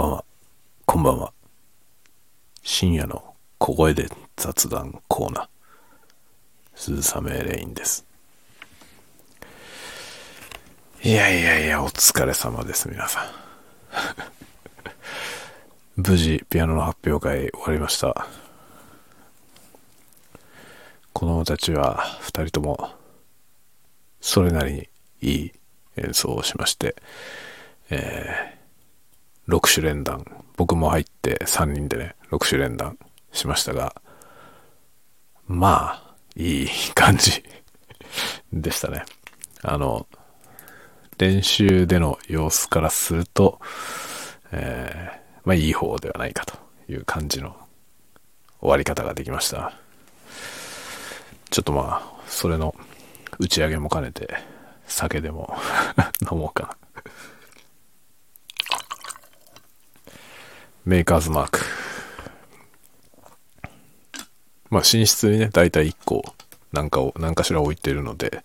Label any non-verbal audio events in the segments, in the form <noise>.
ばんは。こんばんは。深夜の小声で雑談コーナー。鈴雨レインです。いやいやいや、お疲れ様です、皆さん。<laughs> 無事、ピアノの発表会終わりました。子供たちは二人とも、それなりにいい演奏をしまして、えー、6種連弾、僕も入って3人でね、6種連弾しましたが、まあ、いい感じ <laughs> でしたね。あの、練習での様子からすると、えー、まあいい方ではないかという感じの終わり方ができました。ちょっとまあ、それの打ち上げも兼ねて、酒でも <laughs> 飲もうかな。メーカーズマーク。まあ、寝室にね、だいたい1個、なんかを、何かしら置いてるので、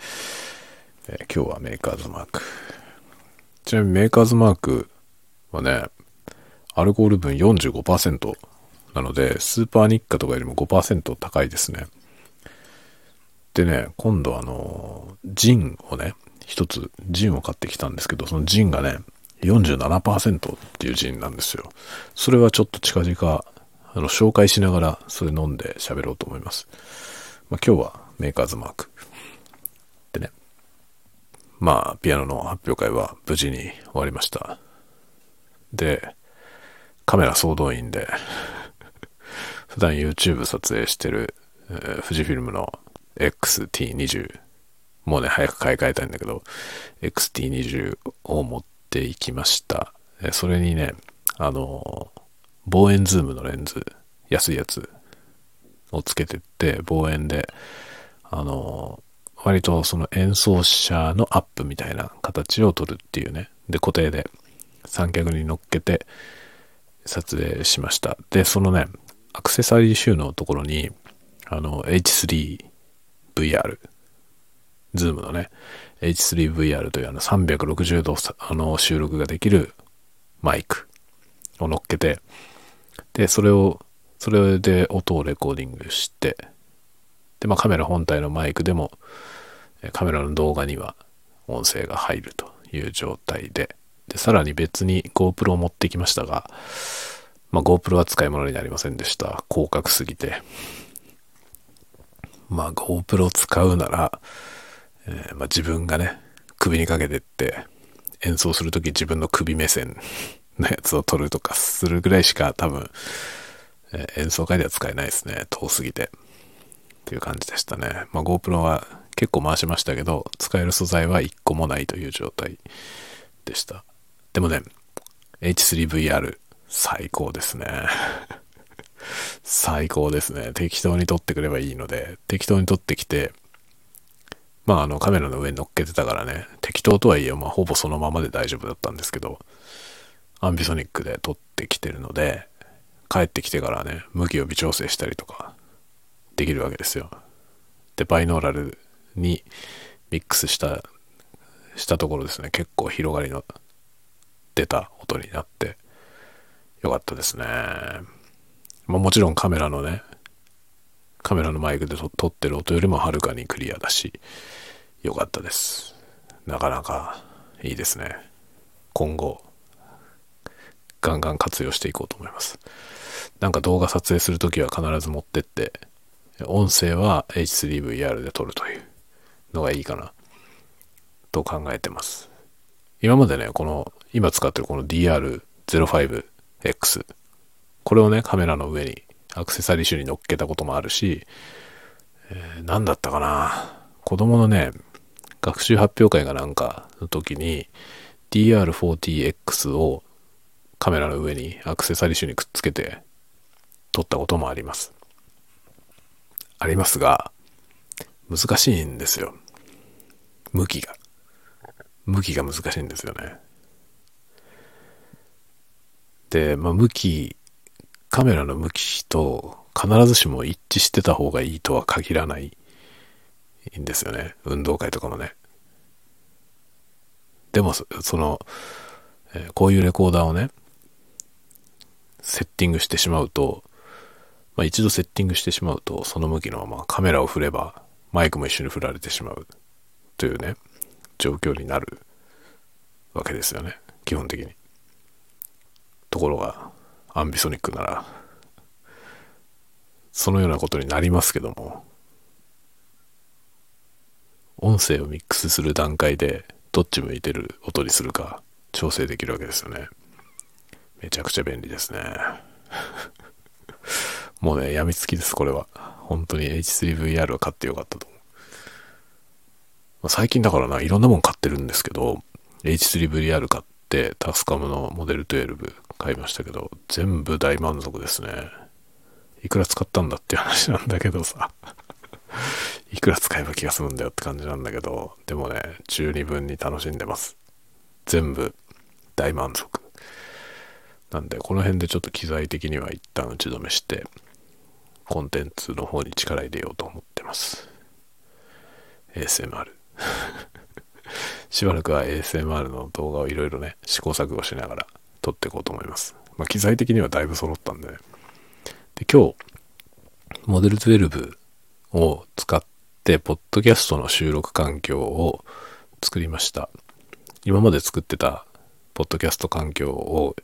えー今日はメーカーズマーク。ちなみにメーカーズマークはね、アルコール分45%なので、スーパーニッカとかよりも5%高いですね。でね、今度あの、ジンをね、一つ、ジンを買ってきたんですけど、そのジンがね、47%っていうジンなんですよ。それはちょっと近々、あの、紹介しながら、それ飲んで喋ろうと思います。まあ、今日はメーカーズマーク。でね、まあ、ピアノの発表会は無事に終わりました。で、カメラ総動員で、<laughs> 普段 YouTube 撮影してる、えー富士フィルムの XT20 もうね早く買い替えたいんだけど XT20 を持っていきましたそれにねあの望遠ズームのレンズ安いやつをつけてって望遠であの割とその演奏者のアップみたいな形を撮るっていうねで固定で三脚に乗っけて撮影しました。で、そのね、アクセサリー収納のところに、あの、H3VR、ズームのね、H3VR というあの360度あの収録ができるマイクを乗っけて、で、それを、それで音をレコーディングして、で、まあカメラ本体のマイクでも、カメラの動画には音声が入るという状態で、で、さらに別に GoPro を持ってきましたが、まあ、GoPro は使い物になりませんでした。広角すぎて。まあ、GoPro 使うなら、えーまあ、自分がね、首にかけてって、演奏するとき自分の首目線 <laughs> のやつを撮るとかするぐらいしか多分、えー演奏会では使えないですね。遠すぎて。っていう感じでしたね。まあ、GoPro は結構回しましたけど、使える素材は1個もないという状態でした。でもね、H3VR 最高ですね。<laughs> 最高ですね。適当に撮ってくればいいので、適当に撮ってきて、まああのカメラの上に乗っけてたからね、適当とはいえ、まあほぼそのままで大丈夫だったんですけど、アンビソニックで撮ってきてるので、帰ってきてからね、向きを微調整したりとかできるわけですよ。で、バイノーラルにミックスした、したところですね、結構広がりの出た音になって、よかったですね。まあもちろんカメラのね、カメラのマイクで撮ってる音よりもはるかにクリアだし、よかったです。なかなかいいですね。今後、ガンガン活用していこうと思います。なんか動画撮影するときは必ず持ってって、音声は H3VR で撮るというのがいいかな、と考えてます。今までね、この、今使ってるこの DR05X、これをね、カメラの上にアクセサリー種に乗っけたこともあるし、えー何だったかな子供のね、学習発表会がなんかの時に DR40X をカメラの上にアクセサリー種にくっつけて撮ったこともあります。ありますが、難しいんですよ。向きが。向きが難しいんですよね。で、まあ、向き、カメラの向きと必ずしも一致してた方がいいとは限らないんですよね。運動会とかもね。でも、その、こういうレコーダーをね、セッティングしてしまうと、まあ一度セッティングしてしまうと、その向きのままカメラを振れば、マイクも一緒に振られてしまうというね、状況になるわけですよね。基本的に。ところが、アンビソニックなら、そのようなことになりますけども、音声をミックスする段階で、どっち向いてる音にするか調整できるわけですよね。めちゃくちゃ便利ですね。<laughs> もうね、やみつきです、これは。本当に H3VR は買ってよかったと思う。ま、最近だからな、いろんなもん買ってるんですけど、H3VR 買って、タスカムのモデル12買いましたけど、全部大満足ですね。いくら使ったんだって話なんだけどさ。<laughs> いくら使えば気が済むんだよって感じなんだけど、でもね、十二分に楽しんでます。全部大満足。なんで、この辺でちょっと機材的には一旦打ち止めして、コンテンツの方に力入れようと思ってます。ASMR しばらくは ASMR の動画をいろいろね、試行錯誤しながら撮っていこうと思います。まあ、機材的にはだいぶ揃ったんでね。で、今日、モデル12を使って、ポッドキャストの収録環境を作りました。今まで作ってたポッドキャスト環境を、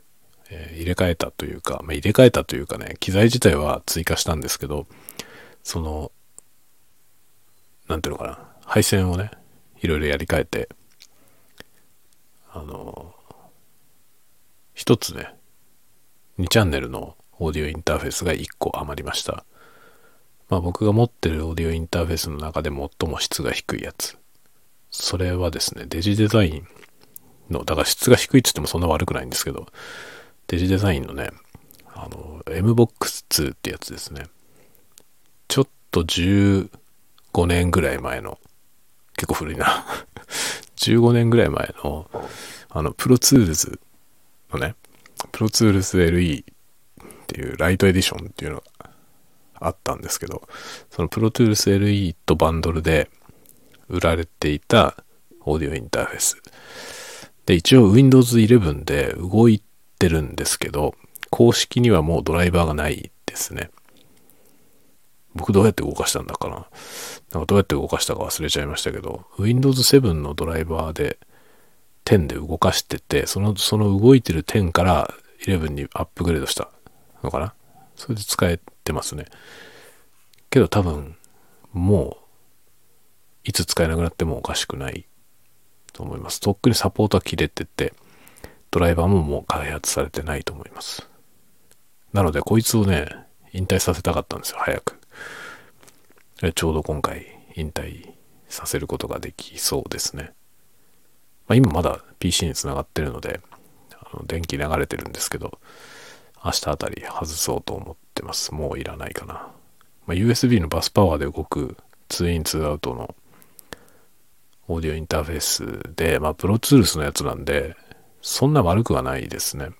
え、入れ替えたというか、まあ、入れ替えたというかね、機材自体は追加したんですけど、その、なんていうのかな、配線をね、いろいろやり替えて、あの、一つね、2チャンネルのオーディオインターフェースが1個余りました。まあ僕が持ってるオーディオインターフェースの中で最も質が低いやつ。それはですね、デジデザインの、だから質が低いって言ってもそんな悪くないんですけど、デジデザインのね、あの、MBOX2 ってやつですね。ちょっと15年ぐらい前の、結構古いな15年ぐらい前の、あの、 Pro Tools のね、 Pro Tools LE っていうライトエディションっていうのがあったんですけど、そのプロトゥールス LE とバンドルで売られていたオーディオインターフェース。で、一応 Windows 11で動いてるんですけど、公式にはもうドライバーがないですね。僕どうやって動かしたんだかな。なんかどうやって動かしたか忘れちゃいましたけど、Windows 7のドライバーで10で動かしてて、その、その動いてる10から11にアップグレードしたのかな。それで使えてますね。けど多分、もう、いつ使えなくなってもおかしくないと思います。とっくにサポートは切れてて、ドライバーももう開発されてないと思います。なので、こいつをね、引退させたかったんですよ、早く。ちょうど今回、引退させることができそうですね。まあ、今まだ PC につながってるので、あの電気流れてるんですけど、明日あたり外そうと思ってます。もういらないかな。まあ、USB のバスパワーで動く2イン2アウトのオーディオインターフェースで、まあ、プロツールスのやつなんで、そんな悪くはないですね。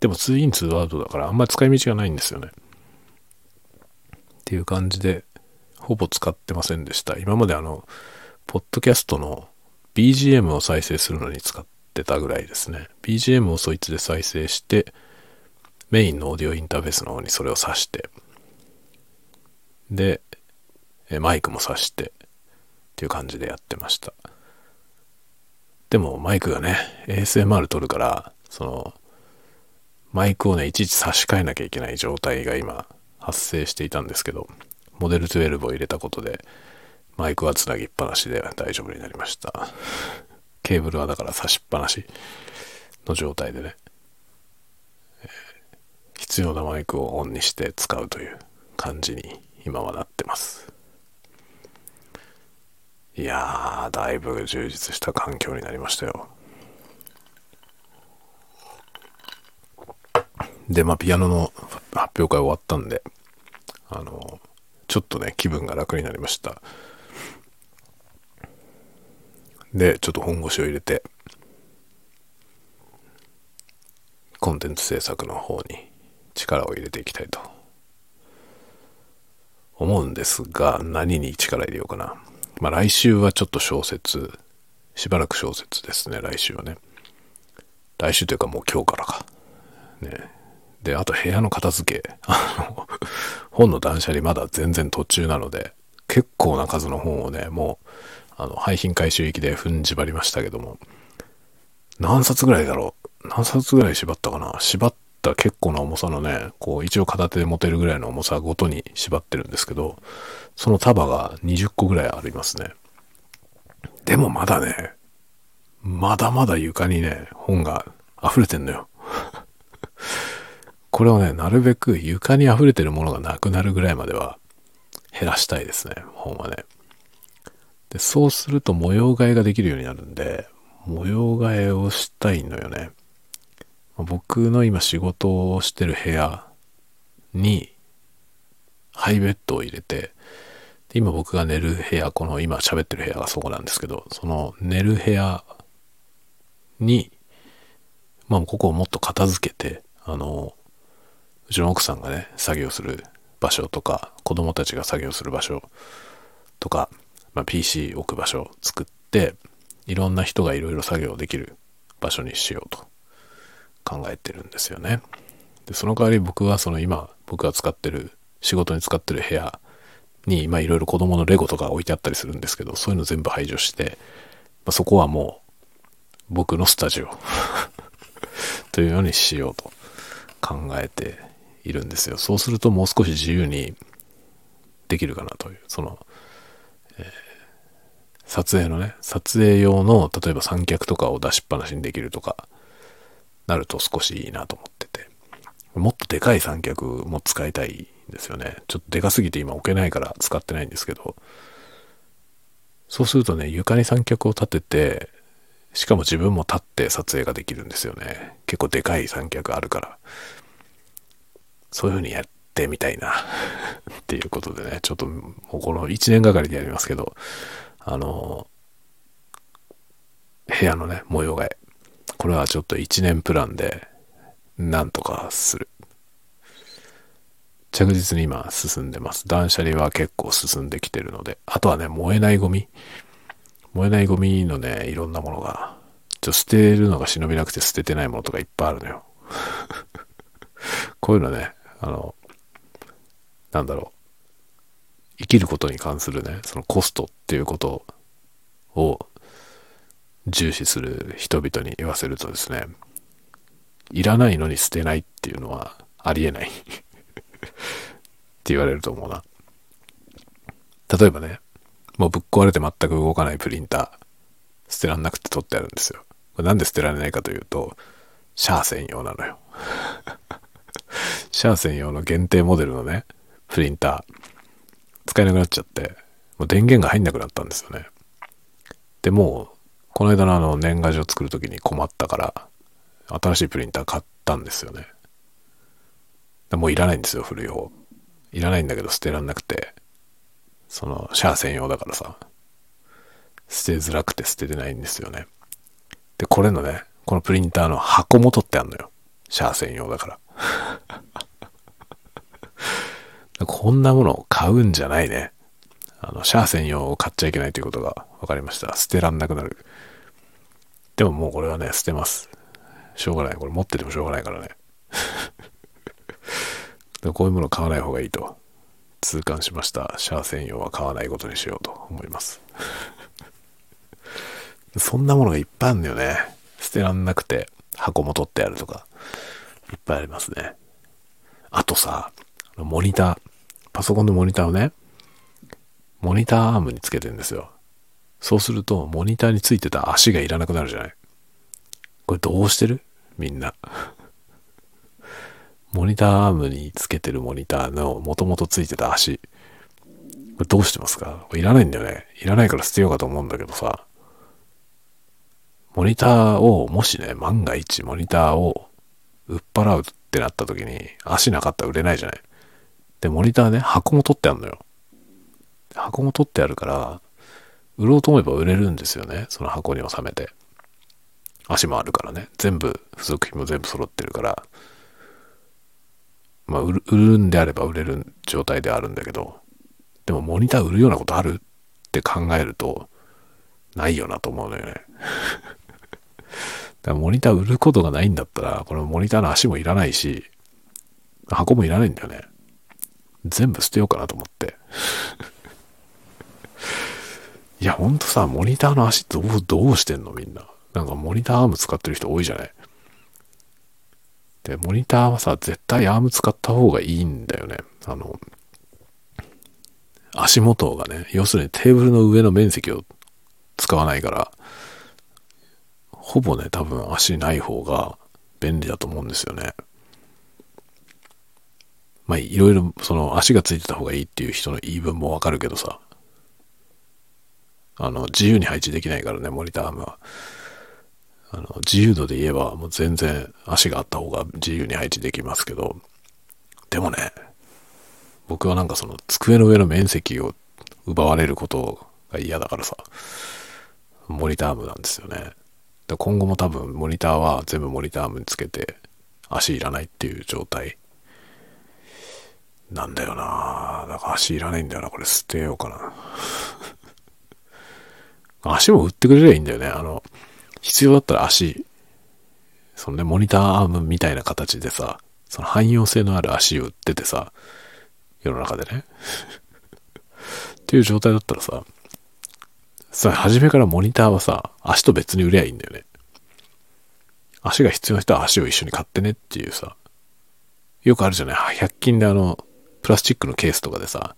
でも2イン2アウトだからあんまり使い道がないんですよね。っていう感じで、ほぼ使ってませんでした。今まであの、ポッドキャストの BGM を再生するのに使ってたぐらいですね。BGM をそいつで再生して、メインのオーディオインターフェースの方にそれを挿して、で、マイクも挿してっていう感じでやってました。でもマイクがね、ASMR 撮るから、その、マイクをね、いちいち差し替えなきゃいけない状態が今発生していたんですけど、モデル12を入れたことで、マイクはつなぎっぱなしで大丈夫になりました。ケーブルはだから差しっぱなしの状態でね。必要なマイクをオンにして使うという感じに今はなってますいやーだいぶ充実した環境になりましたよでまあピアノの発表会終わったんであのちょっとね気分が楽になりましたでちょっと本腰を入れてコンテンツ制作の方に力を入れていきたいと思うんですが、何に力入れようかな。まあ来週はちょっと小説、しばらく小説ですね、来週はね。来週というかもう今日からか。ね。で、あと部屋の片付け。あの、本の断捨離まだ全然途中なので、結構な数の本をね、もう、あの、廃品回収行きで踏ん縛りましたけども、何冊ぐらいだろう？何冊ぐらい縛ったかな？縛った結構な重さのね、こう、一応片手で持てるぐらいの重さごとに縛ってるんですけど、その束が20個ぐらいありますね。でもまだね、まだまだ床にね、本が溢れてんのよ。これをね、なるべく床に溢れてるものがなくなるぐらいまでは減らしたいですね、本はね。で、そうすると模様替えができるようになるんで、模様替えをしたいのよね。僕の今仕事をしてる部屋にハイベッドを入れて、今僕が寝る部屋、この今喋ってる部屋がそこなんですけど、その寝る部屋に、まあここをもっと片付けて、あの、うちの奥さんがね、作業する場所とか、子供たちが作業する場所とか、まあ、PC 置く場所を作って、いろんな人がいろいろ作業できる場所にしようと考えてるんですよね。で、その代わり僕はその今、僕が使ってる、仕事に使ってる部屋に、まあいろいろ子供のレゴとか置いてあったりするんですけど、そういうの全部排除して、まあ、そこはもう僕のスタジオ <laughs> というようにしようと考えているんですよ。そうするともう少し自由にできるかなという、その、えー、撮影のね、撮影用の、例えば三脚とかを出しっぱなしにできるとか、なると少しいいなと思ってて。もっとでかい三脚も使いたいんですよね。ちょっとでかすぎて今置けないから使ってないんですけど、そうするとね、床に三脚を立てて、しかも自分も立って撮影ができるんですよね。結構でかい三脚あるから。そういう風にやってみたいな <laughs> っていうことでね、ちょっともうこの1年がかりでやりますけど、あの、部屋のね、模様替え。これはちょっと1年プランで、なんとかする。着実に今進んでます。断捨離は結構進んできてるので、あとはね、燃えないゴミ。燃えないゴミのね、いろんなものが、ちょ捨てるのが忍びなくて捨ててないものとかいっぱいあるのよ。<laughs> こういうのね、あの、なんだろう。生きることに関するね、そのコストっていうことを重視する人々に言わせるとですね、いらないのに捨てないっていうのはありえないって言われると思うな。例えばね、もうぶっ壊れて全く動かないプリンター、捨てらんなくて取ってあるんですよ。これなんで捨てられないかというと、シャア専用なのよ。シャア専用の限定モデルのね、プリンター、使えなくなっちゃって、もう電源が入んなくなったんですよね。で、もう、この間のあの年賀状作る時に困ったから、新しいプリンター買ったんですよね。もういらないんですよ、古い方。いらないんだけど捨てらんなくて、その、シャア専用だからさ、捨てづらくて捨ててないんですよね。で、これのね、このプリンターの箱も取ってあんのよ。シャア専用だから。こんなものを買うんじゃないね。あの、シャア専用を買っちゃいけないということが分かりました。捨てらんなくなる。でももうこれはね、捨てます。しょうがない。これ持っててもしょうがないからね。<laughs> こういうもの買わない方がいいと痛感しました。シャア専用は買わないことにしようと思います。<laughs> そんなものがいっぱいあるんだよね。捨てらんなくて箱も取ってあるとか、いっぱいありますね。あとさ、モニター、パソコンのモニターをね、モニターアームにつけてんですよ。そうすると、モニターについてた足がいらなくなるじゃないこれどうしてる？みんな。<laughs> モニターアームにつけてるモニターの元々ついてた足。これどうしてますか？いらないんだよね。いらないから捨てようかと思うんだけどさ。モニターを、もしね、万が一モニターを売っ払うってなった時に足なかったら売れないじゃない。で、モニターね、箱も取ってあるのよ。箱も取ってあるから、売ろうと思えば売れるんですよね。その箱に収めて。足もあるからね。全部、付属品も全部揃ってるから。まあ売る、売るんであれば売れる状態であるんだけど、でもモニター売るようなことある？って考えると、ないよなと思うのよね。<laughs> だからモニター売ることがないんだったら、このモニターの足もいらないし、箱もいらないんだよね。全部捨てようかなと思って。<laughs> いや、ほんとさ、モニターの足どう、どうしてんの？みんな。なんかモニターアーム使ってる人多いじゃないで、モニターはさ、絶対アーム使った方がいいんだよね。あの、足元がね、要するにテーブルの上の面積を使わないから、ほぼね、多分足ない方が便利だと思うんですよね。まあ、いろいろ、その足がついてた方がいいっていう人の言い分もわかるけどさ、あの、自由に配置できないからね、モニターアームは。あの、自由度で言えば、もう全然足があった方が自由に配置できますけど、でもね、僕はなんかその机の上の面積を奪われることが嫌だからさ、モニターアームなんですよね。今後も多分モニターは全部モニターアームにつけて足いらないっていう状態なんだよなだから足いらないんだよな。これ捨てようかな。<laughs> 足も売ってくれりゃいいんだよね。あの、必要だったら足、そのね、モニターアームみたいな形でさ、その汎用性のある足を売っててさ、世の中でね。っていう状態だったらさ、さ、初めからモニターはさ、足と別に売りゃいいんだよね。足が必要な人は足を一緒に買ってねっていうさ、よくあるじゃない ?100 均であの、プラスチックのケースとかでさ、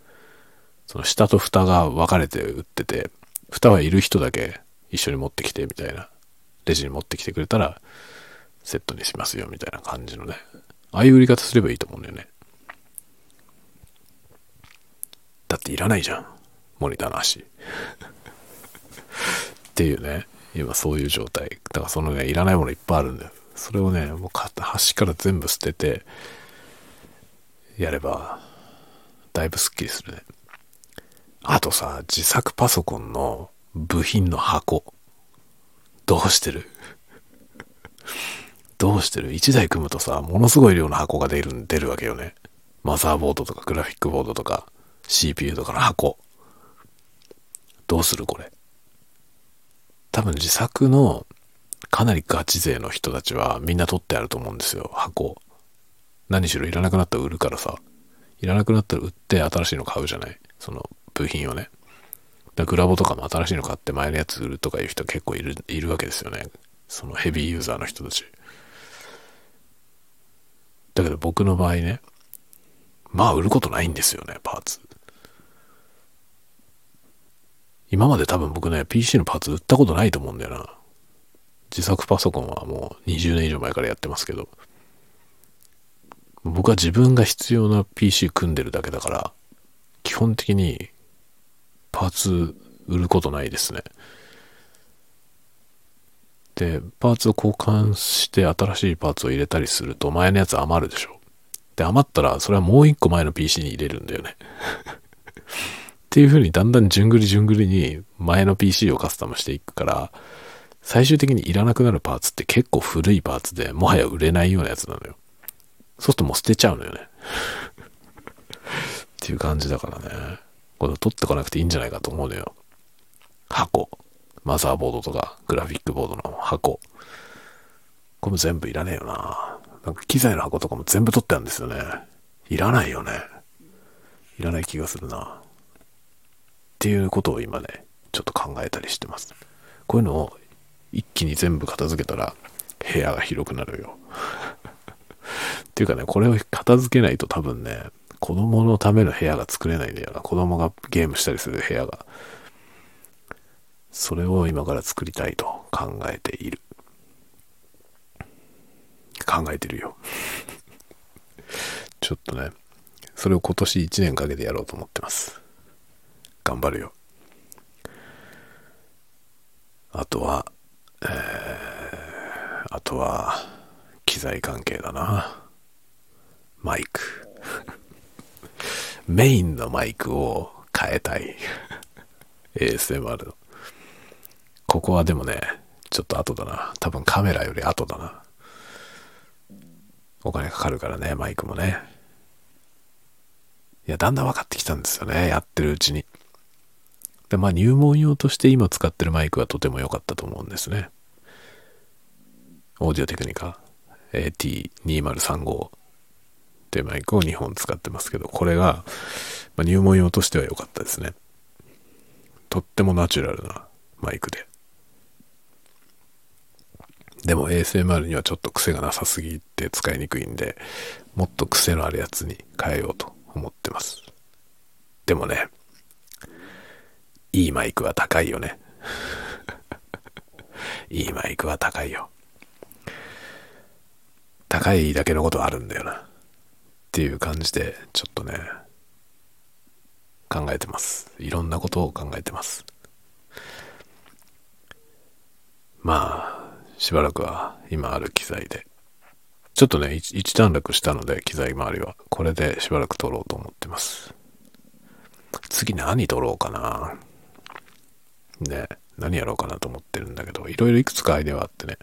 その下と蓋が分かれて売ってて、蓋はいる人だけ一緒に持ってきてみたいな、レジに持ってきてくれたら、セットにしますよみたいな感じのね。ああいう売り方すればいいと思うんだよね。だっていらないじゃん。モニターの足。<laughs> っていうね。今そういう状態。だからそのね、いらないものいっぱいあるんだよ。それをね、もう端から全部捨てて、やれば、だいぶスッキリするね。あとさ、自作パソコンの部品の箱。どうしてる？<laughs> どうしてる ?1 台組むとさ、ものすごい量の箱が出る、出るわけよね。マザーボードとかグラフィックボードとか CPU とかの箱。どうするこれ？多分自作のかなりガチ勢の人たちはみんな取ってあると思うんですよ、箱。何しろいらなくなったら売るからさ。いらなくなったら売って新しいの買うじゃない？その部品をね。だグラボとかも新しいの買って前のやつ売るとかいう人結構いる、いるわけですよね。そのヘビーユーザーの人たち。だけど僕の場合ね、まあ売ることないんですよね、パーツ。今まで多分僕ね、PC のパーツ売ったことないと思うんだよな。自作パソコンはもう20年以上前からやってますけど。僕は自分が必要な PC 組んでるだけだから、基本的にパーツ売ることないですね。で、パーツを交換して新しいパーツを入れたりすると前のやつ余るでしょ。で、余ったらそれはもう一個前の PC に入れるんだよね。っていう風にだんだん順繰り順繰りに前の PC をカスタムしていくから、最終的にいらなくなるパーツって結構古いパーツでもはや売れないようなやつなのよ。そうするともう捨てちゃうのよね。っていう感じだからね。これ取ってこなくていいんじゃないかと思うのよ。箱。マザーボードとかグラフィックボードの箱。これも全部いらねえよな。なんか機材の箱とかも全部取ってあるんですよね。いらないよね。いらない気がするな。っていうことを今ね、ちょっと考えたりしてます。こういうのを一気に全部片付けたら部屋が広くなるよ。っていうかね、これを片付けないと多分ね、子供のための部屋が作れないんだよな。子供がゲームしたりする部屋が。それを今から作りたいと考えている。考えてるよ。<laughs> ちょっとね、それを今年1年かけてやろうと思ってます。頑張るよ。あとは、えー、あとは、機材関係だな。マイク。<laughs> メインのマイクを変えたい。<laughs> ASMR の。ここはでもね、ちょっと後だな。多分カメラより後だな。お金かかるからね、マイクもね。いや、だんだん分かってきたんですよね、やってるうちに。で、まあ入門用として今使ってるマイクはとても良かったと思うんですね。オーディオテクニカ AT2035 っていうマイクを2本使ってますけど、これが、まあ、入門用としては良かったですね。とってもナチュラルなマイクで。でも ASMR にはちょっと癖がなさすぎて使いにくいんで、もっと癖のあるやつに変えようと思ってます。でもね、いいマイクは高いよね。<laughs> いいマイクは高いよ。高いだけのことあるんだよな。っていう感じで、ちょっとね、考えてます。いろんなことを考えてます。まあ、しばらくは今ある機材で。ちょっとね、一段落したので、機材周りは。これでしばらく撮ろうと思ってます。次何撮ろうかな。ね、何やろうかなと思ってるんだけど、いろいろいくつかアイデアはあってね。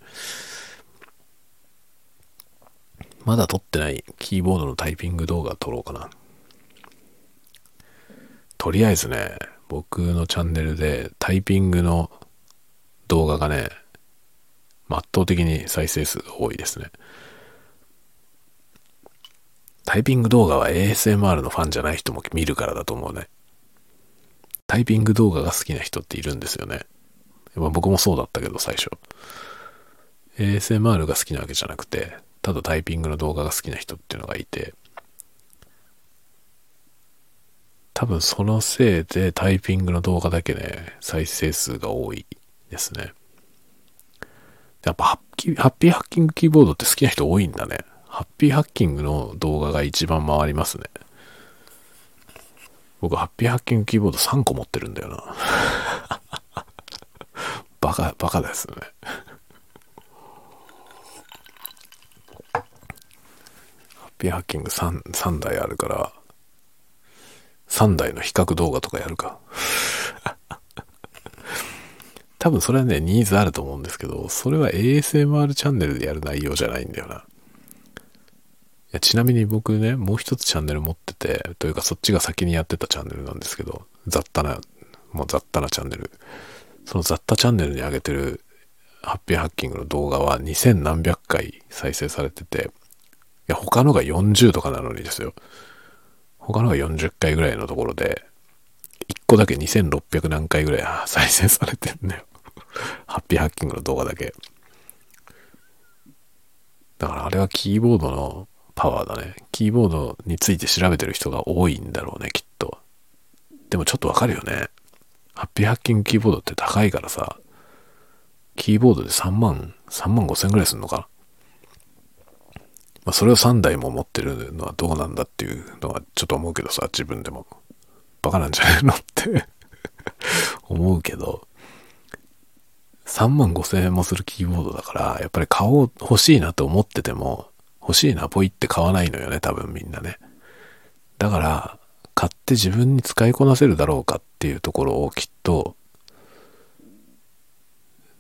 まだ撮ってないキーボードのタイピング動画撮ろうかな。とりあえずね、僕のチャンネルでタイピングの動画がね、圧倒的に再生数が多いですね。タイピング動画は ASMR のファンじゃない人も見るからだと思うね。タイピング動画が好きな人っているんですよね。僕もそうだったけど最初。ASMR が好きなわけじゃなくて、ただタイピングの動画が好きな人っていうのがいて、多分そのせいでタイピングの動画だけね、再生数が多いですね。やっぱハッピーハッキングキーボードって好きな人多いんだね。ハッピーハッキングの動画が一番回りますね。僕、ハッピーハッキングキーボード3個持ってるんだよな。バカ、バカですね。ピーハッキング 3, 3台あるから、3台の比較動画とかやるか。<laughs> 多分それはね、ニーズあると思うんですけど、それは ASMR チャンネルでやる内容じゃないんだよな。いやちなみに僕ね、もう一つチャンネル持ってて、というかそっちが先にやってたチャンネルなんですけど、雑多な、もう雑多なチャンネル。その雑多チャンネルに上げてるハッピーハッキングの動画は2000何百回再生されてて、や、他のが40とかなのにですよ。他のが40回ぐらいのところで、1個だけ2600何回ぐらい再生されてんだよ。<laughs> ハッピーハッキングの動画だけ。だからあれはキーボードのパワーだね。キーボードについて調べてる人が多いんだろうね、きっと。でもちょっとわかるよね。ハッピーハッキングキーボードって高いからさ、キーボードで3万、3万5千ぐらいすんのかなまあ、それを3台も持ってるのはどうなんだっていうのはちょっと思うけどさ、自分でも。バカなんじゃないのって <laughs> 思うけど、3万5千円もするキーボードだから、やっぱり買おう、欲しいなと思ってても、欲しいな、ポイって買わないのよね、多分みんなね。だから、買って自分に使いこなせるだろうかっていうところをきっと、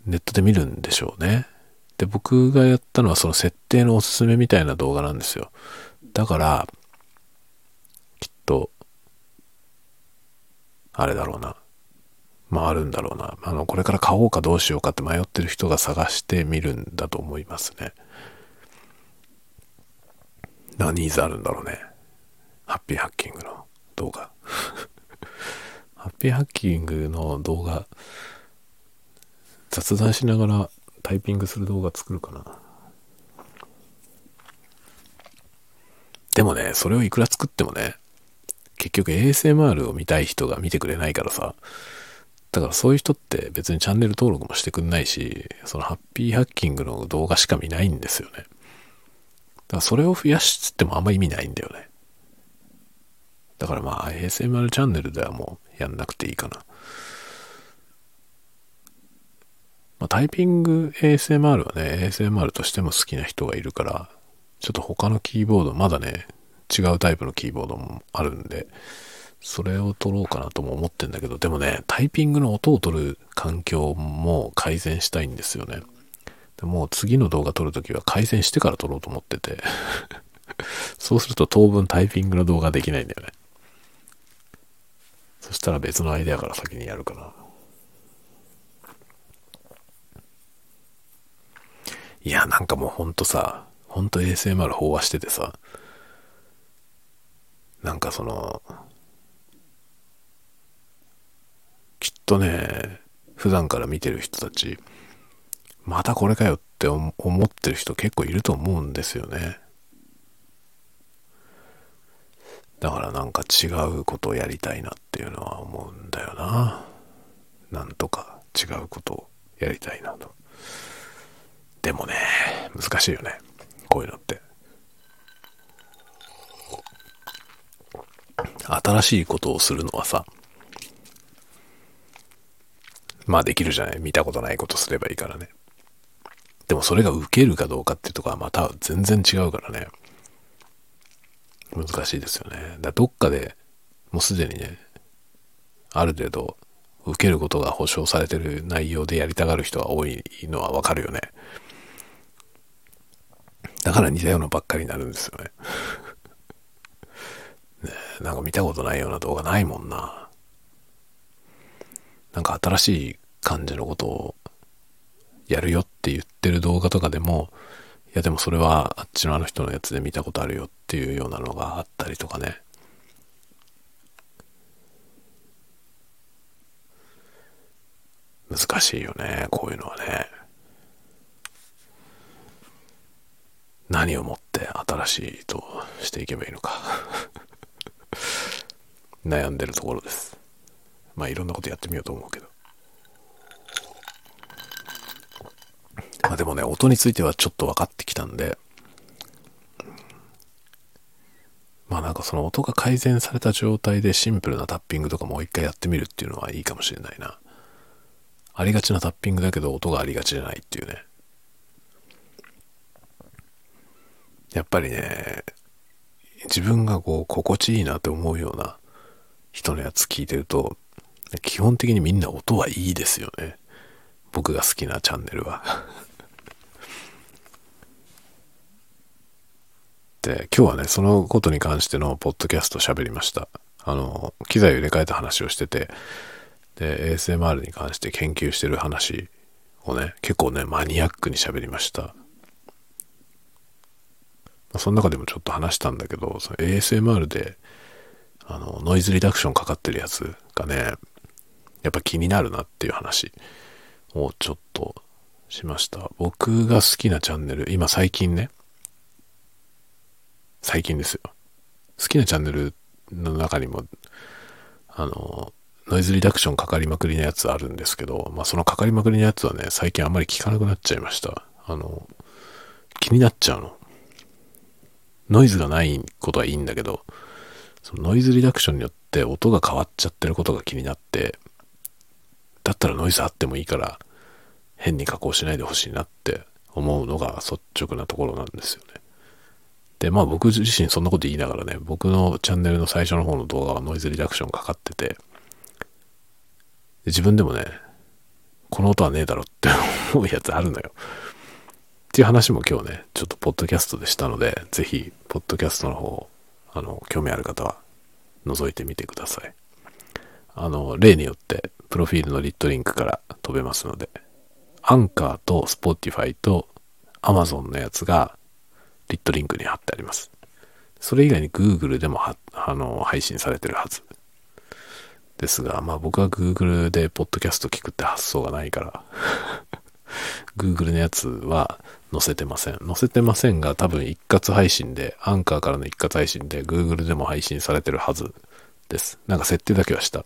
ネットで見るんでしょうね。で、僕がやったのはその設定のおすすめみたいな動画なんですよ。だから、きっと、あれだろうな。まああるんだろうな。あの、これから買おうかどうしようかって迷ってる人が探してみるんだと思いますね。な、ニーズあるんだろうね。ハッピーハッキングの動画。<laughs> ハッピーハッキングの動画、雑談しながらタイピングする動画作るかな。でもね、それをいくら作ってもね、結局 ASMR を見たい人が見てくれないからさ、だからそういう人って別にチャンネル登録もしてくんないし、そのハッピーハッキングの動画しか見ないんですよね。だからそれを増やしつってもあんま意味ないんだよね。だからまあ ASMR チャンネルではもうやんなくていいかな。まあ、タイピング ASMR はね、ASMR としても好きな人がいるから、ちょっと他のキーボード、まだね、違うタイプのキーボードもあるんで、それを取ろうかなとも思ってんだけど、でもね、タイピングの音を取る環境も改善したいんですよね。でもう次の動画撮るときは改善してから撮ろうと思ってて <laughs> そうすると当分タイピングの動画できないんだよね。そしたら別のアイデアから先にやるかな。いや、なんかもうほんとさ、ほんと ASMR 飽和しててさ、なんかその、きっとね、普段から見てる人たち、またこれかよって思ってる人結構いると思うんですよね。だからなんか違うことをやりたいなっていうのは思うんだよな。なんとか違うことをやりたいなと。でもね、難しいよね。こういうのって。新しいことをするのはさ、まあできるじゃない見たことないことすればいいからね。でもそれが受けるかどうかっていうとこはまた全然違うからね。難しいですよね。だどっかでもうすでにね、ある程度受けることが保証されてる内容でやりたがる人が多いのはわかるよね。だから似たようなばっかりになるんですよね。<laughs> ねなんか見たことないような動画ないもんな。なんか新しい感じのことをやるよって言ってる動画とかでも、いやでもそれはあっちのあの人のやつで見たことあるよっていうようなのがあったりとかね。難しいよね、こういうのはね。何をもって新しいとしていけばいいのか <laughs> 悩んでるところです。まあいろんなことやってみようと思うけど。まあでもね、音についてはちょっと分かってきたんで、まあなんかその音が改善された状態でシンプルなタッピングとかもう一回やってみるっていうのはいいかもしれないな。ありがちなタッピングだけど音がありがちじゃないっていうね。やっぱりね、自分がこう心地いいなって思うような人のやつ聞いてると、基本的にみんな音はいいですよね。僕が好きなチャンネルは <laughs> で、今日はね、そのことに関してのポッドキャスト喋りました。あの、機材を入れ替えた話をしてて、で、ASMR に関して研究してる話をね、結構ね、マニアックに喋りました。その中でもちょっと話したんだけど、ASMR で、あの、ノイズリダクションかかってるやつがね、やっぱ気になるなっていう話をちょっとしました。僕が好きなチャンネル、今最近ね、最近ですよ。好きなチャンネルの中にも、あの、ノイズリダクションかかりまくりのやつあるんですけど、まあそのかかりまくりのやつはね、最近あんまり聞かなくなっちゃいました。あの、気になっちゃうの。ノイズがないことはいいんだけど、そのノイズリダクションによって音が変わっちゃってることが気になって、だったらノイズあってもいいから、変に加工しないでほしいなって思うのが率直なところなんですよね。で、まあ僕自身そんなこと言いながらね、僕のチャンネルの最初の方の動画はノイズリダクションかかってて、自分でもね、この音はねえだろって思うやつあるのよ。っていう話も今日ね、ちょっとポッドキャストでしたので、ぜひ、ポッドキャストの方、あの、興味ある方は覗いてみてください。あの、例によって、プロフィールのリットリンクから飛べますので、アンカーと Spotify と Amazon のやつがリットリンクに貼ってあります。それ以外に Google でもあの配信されてるはず。ですが、まあ僕は Google でポッドキャスト聞くって発想がないから <laughs> Google のやつは載せてません。載せてませんが多分一括配信で、アンカーからの一括配信で Google でも配信されてるはずです。なんか設定だけはした。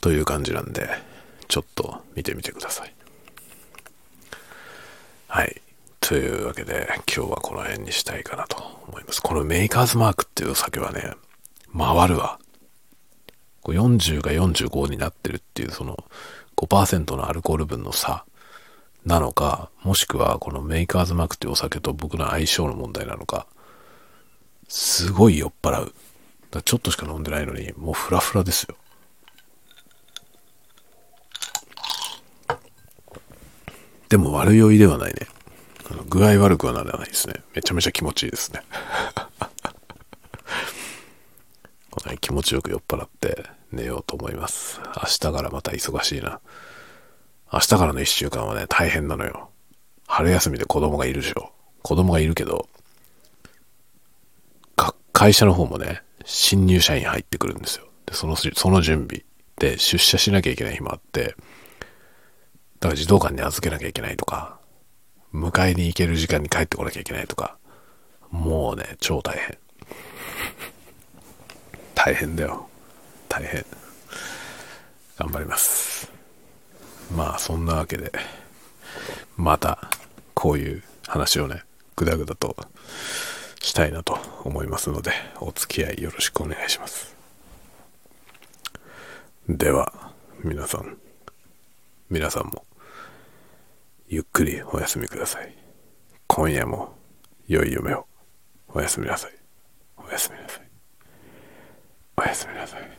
という感じなんで、ちょっと見てみてください。はい。というわけで、今日はこの辺にしたいかなと思います。このメーカーズマークっていうお酒はね、回るわ。40が45になってるっていう、その5%のアルコール分の差なのか、もしくはこのメーカーズマークっていうお酒と僕の相性の問題なのか、すごい酔っ払う。だちょっとしか飲んでないのに、もうフラフラですよ。でも悪酔いではないね。具合悪くはならないですね。めちゃめちゃ気持ちいいですね。<laughs> こ気持ちよく酔っ払って寝ようと思います。明日からまた忙しいな。明日からの一週間はね、大変なのよ。春休みで子供がいるでしょ。子供がいるけど、会社の方もね、新入社員入ってくるんですよ。で、その、その準備で出社しなきゃいけない日もあって、だから児童館に預けなきゃいけないとか、迎えに行ける時間に帰ってこなきゃいけないとか、もうね、超大変。大変だよ。大変。頑張ります。まあ、そんなわけで、また、こういう話をね、ぐだぐだとしたいなと思いますので、お付き合いよろしくお願いします。では、皆さん、皆さんも、ゆっくりお休みください。今夜も良い夢を。おやすみなさい。おやすみなさい。おやすみなさい。